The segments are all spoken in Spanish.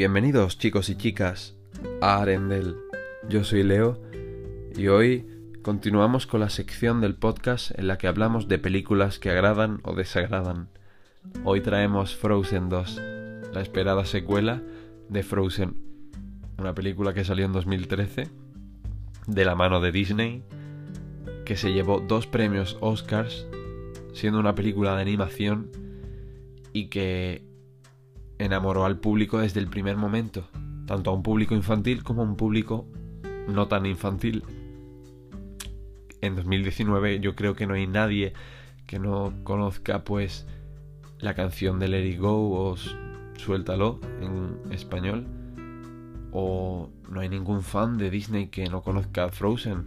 Bienvenidos chicos y chicas a Arendel. Yo soy Leo y hoy continuamos con la sección del podcast en la que hablamos de películas que agradan o desagradan. Hoy traemos Frozen 2, la esperada secuela de Frozen, una película que salió en 2013 de la mano de Disney, que se llevó dos premios Oscars, siendo una película de animación y que enamoró al público desde el primer momento, tanto a un público infantil como a un público no tan infantil. En 2019 yo creo que no hay nadie que no conozca pues la canción de Let It Go o Suéltalo en español o no hay ningún fan de Disney que no conozca Frozen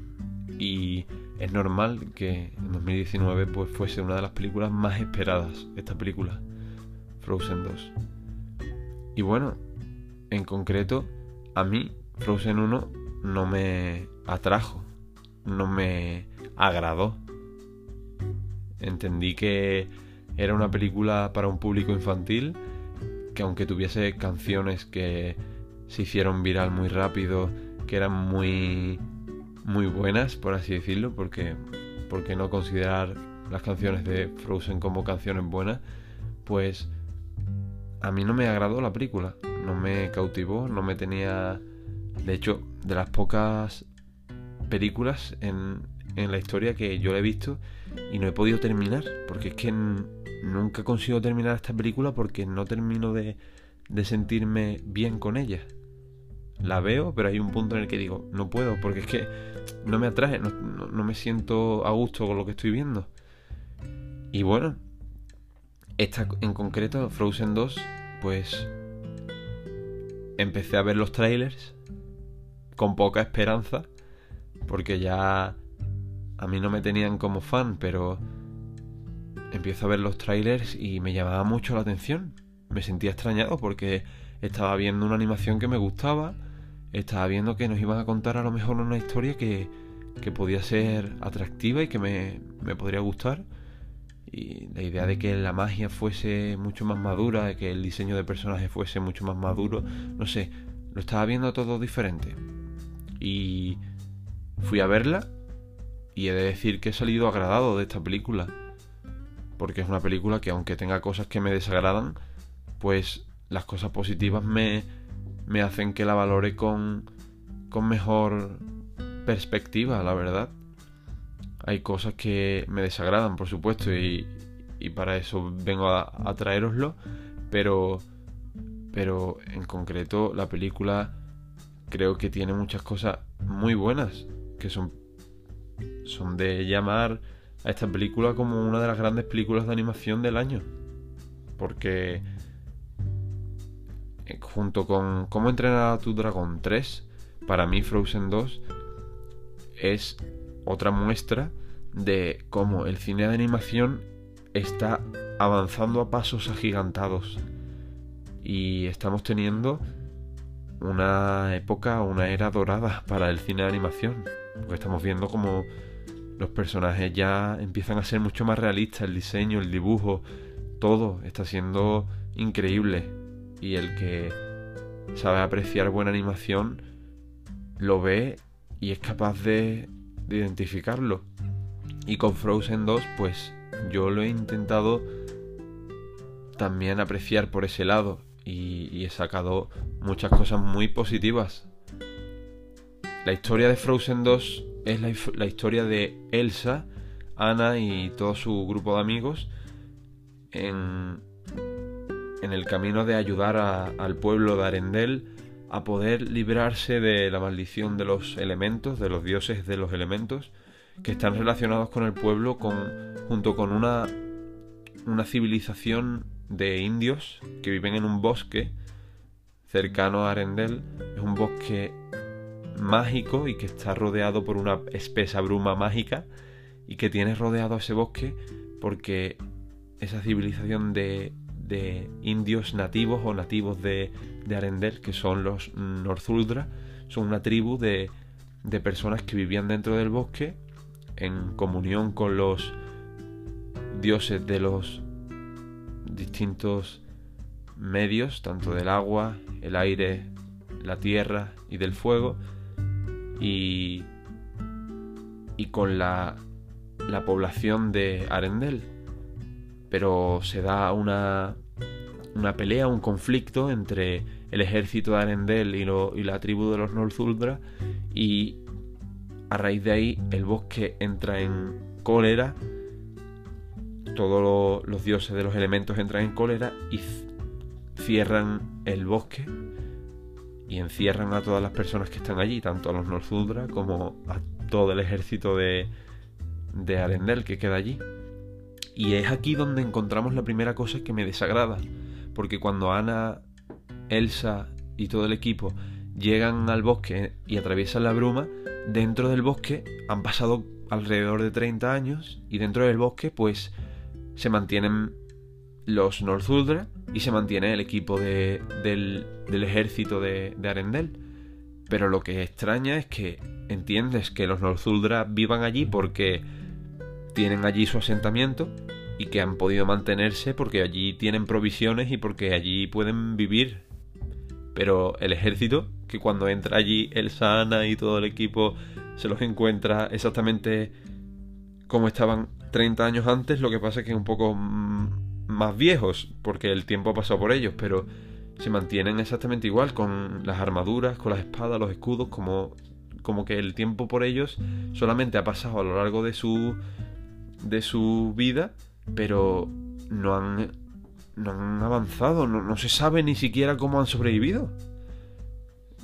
y es normal que en 2019 pues fuese una de las películas más esperadas esta película Frozen 2 y bueno, en concreto, a mí Frozen 1 no me atrajo, no me agradó. Entendí que era una película para un público infantil, que aunque tuviese canciones que se hicieron viral muy rápido, que eran muy muy buenas, por así decirlo, porque porque no considerar las canciones de Frozen como canciones buenas, pues a mí no me agradó la película, no me cautivó, no me tenía... De hecho, de las pocas películas en, en la historia que yo la he visto y no he podido terminar, porque es que nunca consigo terminar esta película porque no termino de, de sentirme bien con ella. La veo, pero hay un punto en el que digo, no puedo, porque es que no me atrae, no, no me siento a gusto con lo que estoy viendo. Y bueno, esta en concreto, Frozen 2, pues empecé a ver los trailers con poca esperanza, porque ya a mí no me tenían como fan, pero empiezo a ver los trailers y me llamaba mucho la atención. Me sentía extrañado porque estaba viendo una animación que me gustaba, estaba viendo que nos iban a contar a lo mejor una historia que, que podía ser atractiva y que me, me podría gustar y la idea de que la magia fuese mucho más madura, de que el diseño de personaje fuese mucho más maduro, no sé, lo estaba viendo todo diferente. Y fui a verla y he de decir que he salido agradado de esta película. Porque es una película que aunque tenga cosas que me desagradan, pues las cosas positivas me, me hacen que la valore con, con mejor perspectiva, la verdad. Hay cosas que me desagradan, por supuesto, y, para eso vengo a, traeroslo, pero, pero en concreto la película creo que tiene muchas cosas muy buenas, que son, son de llamar a esta película como una de las grandes películas de animación del año. Porque eh, junto con Cómo entrenar a tu dragón 3, para mí Frozen 2 es otra muestra de cómo el cine de animación está avanzando a pasos agigantados. Y estamos teniendo una época, una era dorada para el cine de animación, porque estamos viendo como los personajes ya empiezan a ser mucho más realistas, el diseño, el dibujo, todo está siendo increíble. Y el que sabe apreciar buena animación lo ve y es capaz de de identificarlo. Y con Frozen 2, pues yo lo he intentado también apreciar por ese lado y, he sacado muchas cosas muy positivas. La historia de Frozen 2 es la, historia de Elsa, Anna y todo su grupo de amigos en, en el camino de ayudar al pueblo de Arendelle a poder librarse de la maldición de los elementos, de los dioses de los elementos, que están relacionados con el pueblo con, junto con una, una civilización de indios que viven en un bosque cercano a Arendelle. Es un bosque mágico y que está rodeado por una espesa bruma mágica y que tiene rodeado ese bosque porque esa civilización de de indios nativos o nativos de, de Arendelle, que son los Northuldra, son una tribu de, de personas que vivían dentro del bosque en comunión con los dioses de los distintos medios, tanto del agua, el aire, la tierra y del fuego, y, y con la, la población de Arendel. Pero se da una, una pelea, un conflicto entre el ejército de Arendel y, la tribu de los Northuldra y a raíz de ahí el bosque entra en cólera, todos los dioses de los elementos entran en cólera y cierran el bosque y encierran a todas las personas que están allí, tanto a los Northuldra como a todo el ejército de, de Arendel que queda allí. Y es aquí donde encontramos la primera cosa que me desagrada, porque cuando Ana, Elsa y todo el equipo llegan al bosque y atraviesan la bruma, dentro del bosque han pasado alrededor de 30 años y dentro del bosque pues se mantienen los Northuldra y se mantiene el equipo de, del, del, ejército de, de, Arendel. Pero lo que extraña es que entiendes que los Northuldra vivan allí porque tienen allí su asentamiento y que han podido mantenerse porque allí tienen provisiones y porque allí pueden vivir. Pero el ejército, que cuando entra allí el Sana y todo el equipo se los encuentra exactamente como estaban 30 años antes, lo que pasa es que un poco más viejos, porque el tiempo ha pasado por ellos, pero se mantienen exactamente igual, con las armaduras, con las espadas, los escudos, como, como que el tiempo por ellos solamente ha pasado a lo largo de su, de su vida, pero no han, no han avanzado, no, no se sabe ni siquiera cómo han sobrevivido.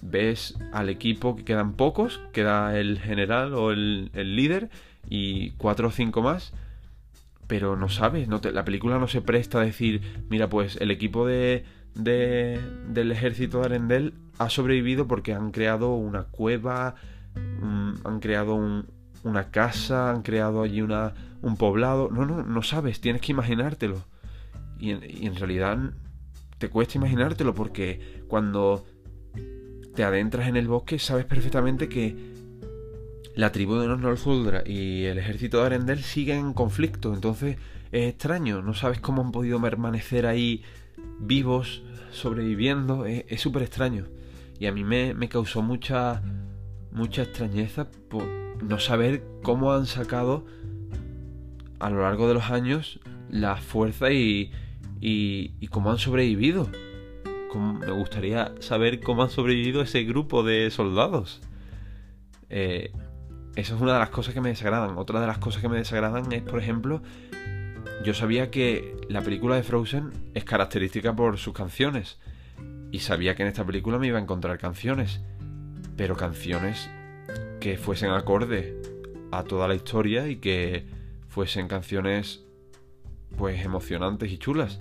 Ves al equipo que quedan pocos, queda el general o el, el líder y cuatro o cinco más, pero no sabes, no te, la película no se presta a decir, mira, pues el equipo de, de, del ejército de Arendel ha sobrevivido porque han creado una cueva, han creado un, una casa, han creado allí una, un poblado. No, no, no sabes, tienes que imaginártelo. Y en, realidad te cuesta imaginártelo porque cuando te adentras en el bosque sabes perfectamente que la tribu de los Northuldra y el ejército de Arendel siguen en conflicto. Entonces es extraño, no sabes cómo han podido permanecer ahí vivos, sobreviviendo. Es súper extraño. Y a mí me, me causó mucha, mucha extrañeza por no saber cómo han sacado a lo largo de los años la fuerza y, y, cómo han sobrevivido. me gustaría saber cómo han sobrevivido ese grupo de soldados. Eh, eso es una de las cosas que me desagradan. Otra de las cosas que me desagradan es, por ejemplo, yo sabía que la película de Frozen es característica por sus canciones. Y sabía que en esta película me iba a encontrar canciones. Pero canciones que fuesen acorde a toda la historia y que fuesen canciones pues emocionantes y chulas.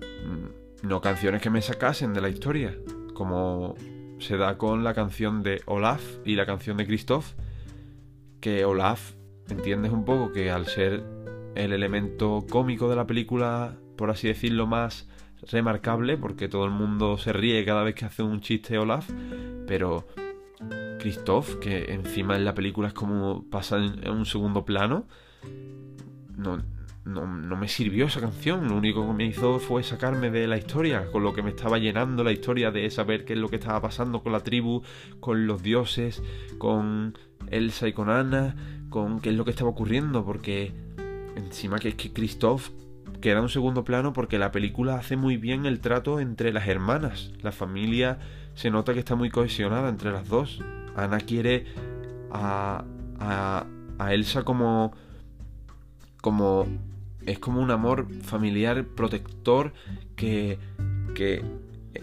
Mm, no canciones que me sacasen de la historia, como se da con la canción de Olaf y la canción de Christoph, que Olaf entiendes un poco que al ser el elemento cómico de la película, por así decirlo, más remarcable, porque todo el mundo se ríe cada vez que hace un chiste Olaf, pero Christoph, que encima en la película es como pasa en, un segundo plano, no, no, no, me sirvió esa canción. Lo único que me hizo fue sacarme de la historia, con lo que me estaba llenando la historia de saber qué es lo que estaba pasando con la tribu, con los dioses, con Elsa y con Anna, con qué es lo que estaba ocurriendo, porque encima que es que Christoph queda en un segundo plano porque la película hace muy bien el trato entre las hermanas. La familia se nota que está muy cohesionada entre las dos. Ana quiere a, Elsa como como es como un amor familiar protector que, que eh,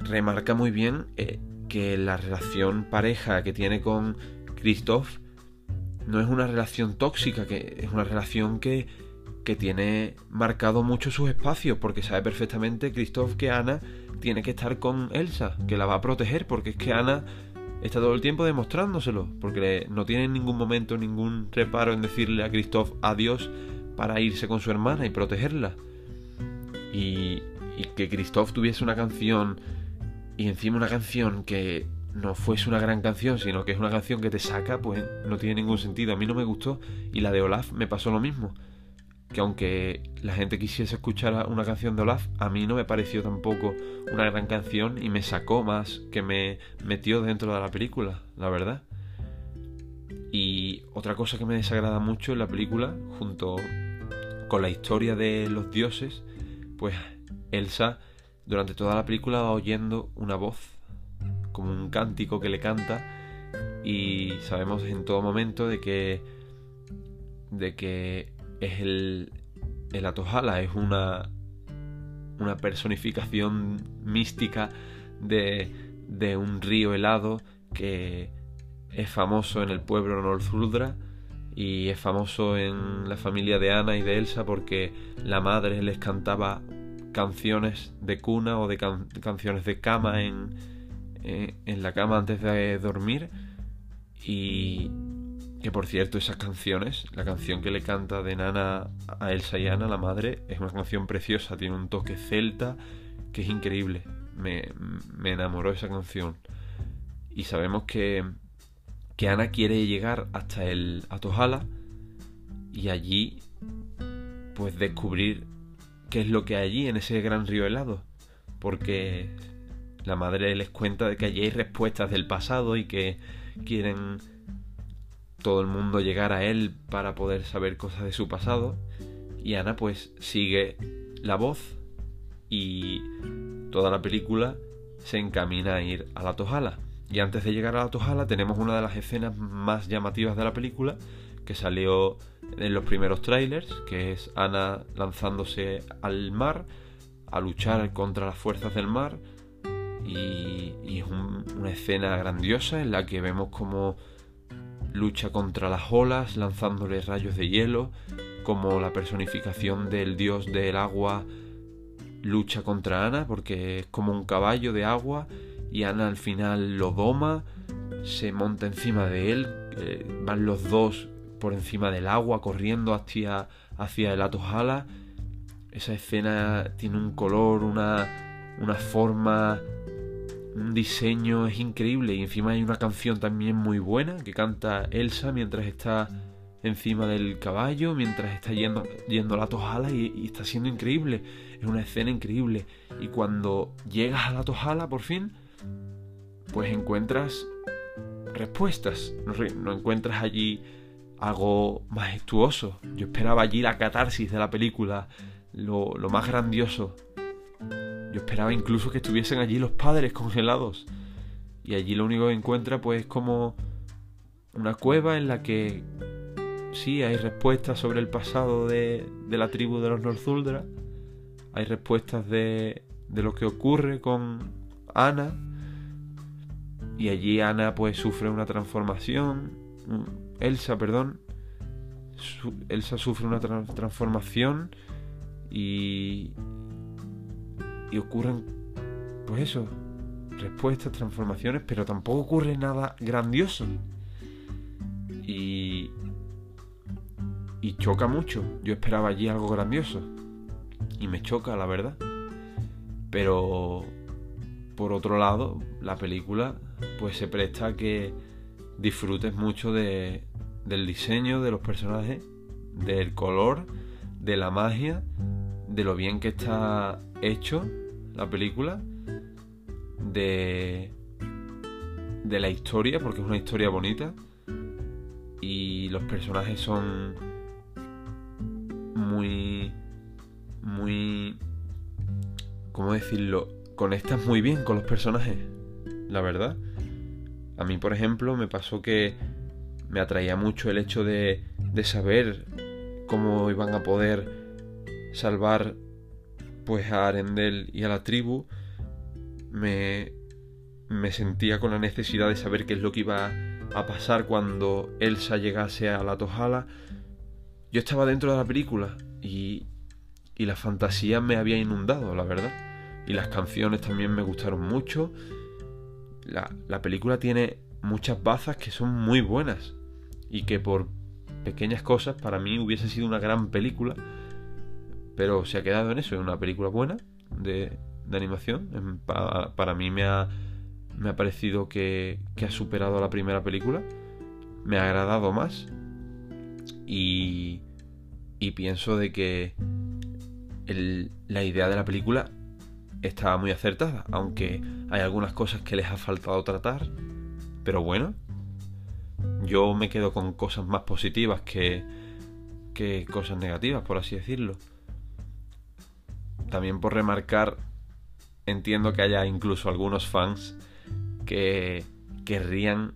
remarca muy bien eh, que la relación pareja que tiene con Christoph no es una relación tóxica, que es una relación que, que tiene marcado mucho sus espacios, porque sabe perfectamente Christoph que Ana tiene que estar con Elsa, que la va a proteger, porque es que Ana está todo el tiempo demostrándoselo, porque no tiene en ningún momento ningún reparo en decirle a Christoph adiós para irse con su hermana y protegerla. Y, y que Christoph tuviese una canción y encima una canción que no fuese una gran canción, sino que es una canción que te saca, pues no tiene ningún sentido. A mí no me gustó y la de Olaf me pasó lo mismo. Que aunque la gente quisiese escuchar una canción de Olaf, a mí no me pareció tampoco una gran canción y me sacó más que me metió dentro de la película, la verdad. Y otra cosa que me desagrada mucho en la película, junto con la historia de los dioses, pues Elsa durante toda la película va oyendo una voz, como un cántico que le canta, y sabemos en todo momento de que de que es el el Atojala es una una personificación mística de, de un río helado que es famoso en el pueblo Northuldra y es famoso en la familia de Ana y de Elsa porque la madre les cantaba canciones de cuna o de canciones de cama en, eh, en la cama antes de dormir y que por cierto esas canciones, la canción que le canta de Nana a Elsa y Ana, la madre, es una canción preciosa, tiene un toque celta que es increíble, me, me enamoró esa canción. Y sabemos que que Ana quiere llegar hasta el Atojala y allí pues descubrir qué es lo que hay allí en ese gran río helado. Porque la madre les cuenta de que allí hay respuestas del pasado y que quieren todo el mundo llegar a él para poder saber cosas de su pasado y Ana pues sigue la voz y toda la película se encamina a ir a la Tojala. Y antes de llegar a la Tojala tenemos una de las escenas más llamativas de la película que salió en los primeros trailers, que es Ana lanzándose al mar a luchar contra las fuerzas del mar y, es una escena grandiosa en la que vemos como lucha contra las olas lanzándole rayos de hielo, como la personificación del dios del agua lucha contra Ana porque es como un caballo de agua y Ana al final lo doma, se monta encima de él, eh, van los dos por encima del agua corriendo hacia, hacia el Atojala. Esa escena tiene un color, una, una forma, un diseño, es increíble. Y encima hay una canción también muy buena que canta Elsa mientras está encima del caballo, mientras está yendo, yendo a la Tojala y, está siendo increíble. Es una escena increíble. Y cuando llegas a la Tojala por fin, pues encuentras respuestas, no, encuentras allí algo majestuoso. Yo esperaba allí la catarsis de la película, lo, más grandioso. Yo esperaba incluso que estuviesen allí los padres congelados. Y allí lo único que encuentra pues es como una cueva en la que sí hay respuestas sobre el pasado de, de la tribu de los Northuldra. Hay respuestas de, de lo que ocurre con Ana y allí Ana pues sufre una transformación. Elsa, perdón. Elsa sufre una transformación y, y pues eso, respuestas, transformaciones, pero tampoco ocurre nada grandioso. Y, y choca mucho. Yo esperaba allí algo grandioso. Y me choca, la verdad. Pero por otro lado, la película pues se presta a que disfrutes mucho de, del diseño de los personajes, del color, de la magia, de lo bien que está hecho la película, de, de la historia, porque es una historia bonita, y los personajes son muy, muy, ¿cómo decirlo? Conectas muy bien con los personajes, la verdad. A mí, por ejemplo, me pasó que me atraía mucho el hecho de, de saber cómo iban a poder salvar pues a Arendel y a la tribu. Me, me sentía con la necesidad de saber qué es lo que iba a pasar cuando Elsa llegase a la Tojala. Yo estaba dentro de la película y, y la fantasía me había inundado, la verdad. Y las canciones también me gustaron mucho la, película tiene muchas bazas que son muy buenas y que por pequeñas cosas para mí hubiese sido una gran película, pero se ha quedado en eso, en una película buena de, animación. Para, mí me ha, me ha parecido que, que ha superado a la primera película, me ha agradado más y, Y pienso de que la idea de la película estaba muy acertada, aunque hay algunas cosas que les ha faltado tratar, pero bueno, yo me quedo con cosas más positivas que, que cosas negativas, por así decirlo. También por remarcar, entiendo que haya incluso algunos fans que querrían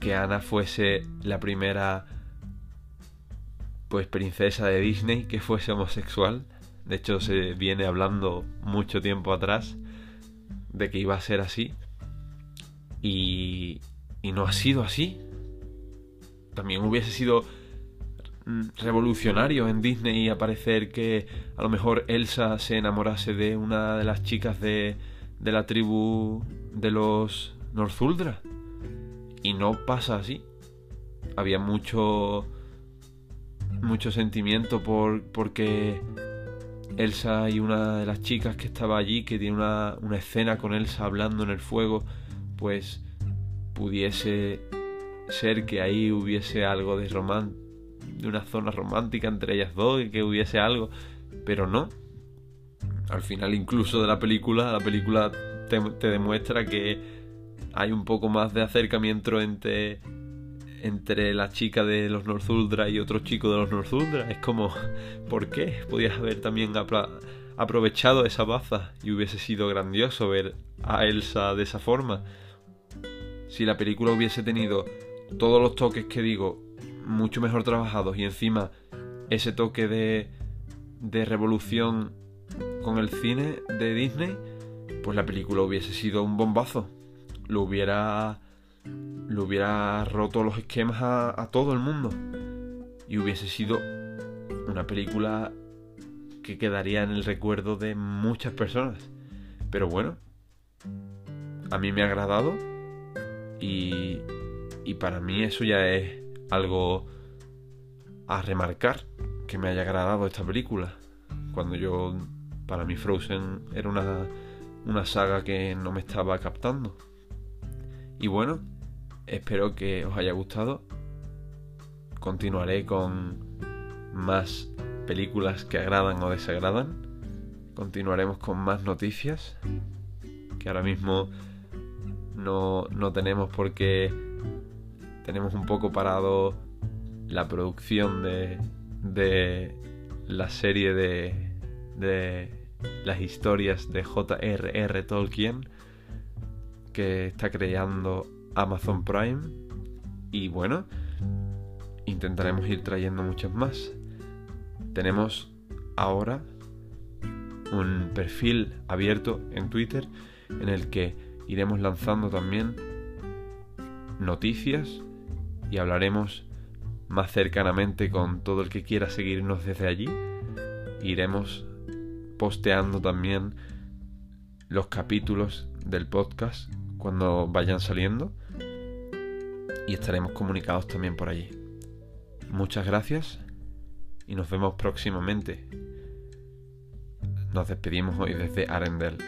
que Ana fuese la primera pues princesa de Disney que fuese homosexual de hecho, se viene hablando mucho tiempo atrás de que iba a ser así. Y, y no ha sido así. También hubiese sido revolucionario en Disney aparecer que a lo mejor Elsa se enamorase de una de las chicas de, de la tribu de los Northuldra. Y no pasa así. Había mucho mucho sentimiento por porque Elsa y una de las chicas que estaba allí, que tiene una, escena con Elsa hablando en el fuego, pues pudiese ser que ahí hubiese algo de román de una zona romántica entre ellas dos y que hubiese algo, pero no. Al final incluso de la película, la película te, demuestra que hay un poco más de acercamiento entre entre la chica de los Northuldra y otro chico de los Northuldra. Es como, ¿por qué? Podías haber también aprovechado esa baza y hubiese sido grandioso ver a Elsa de esa forma. Si la película hubiese tenido todos los toques que digo mucho mejor trabajados y encima ese toque de, de revolución con el cine de Disney, pues la película hubiese sido un bombazo. Lo hubiera le hubiera roto los esquemas a, todo el mundo y hubiese sido una película que quedaría en el recuerdo de muchas personas. Pero bueno, a mí me ha agradado y, y para mí eso ya es algo a remarcar que me haya agradado esta película. Cuando yo, para mí Frozen era una, una saga que no me estaba captando. Y bueno, Espero que os haya gustado. Continuaré con más películas que agradan o desagradan. Continuaremos con más noticias que ahora mismo no, no tenemos porque tenemos un poco parado la producción de, de la serie de, de las historias de J.R.R. Tolkien que está creando Amazon Prime. Y bueno, intentaremos ir trayendo muchas más. Tenemos ahora un perfil abierto en Twitter en el que iremos lanzando también noticias y hablaremos más cercanamente con todo el que quiera seguirnos desde allí. Iremos posteando también los capítulos del podcast cuando vayan saliendo y estaremos comunicados también por allí. Muchas gracias y nos vemos próximamente. Nos despedimos hoy desde Arendelle.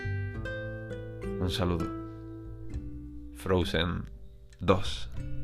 Un saludo. Frozen 2.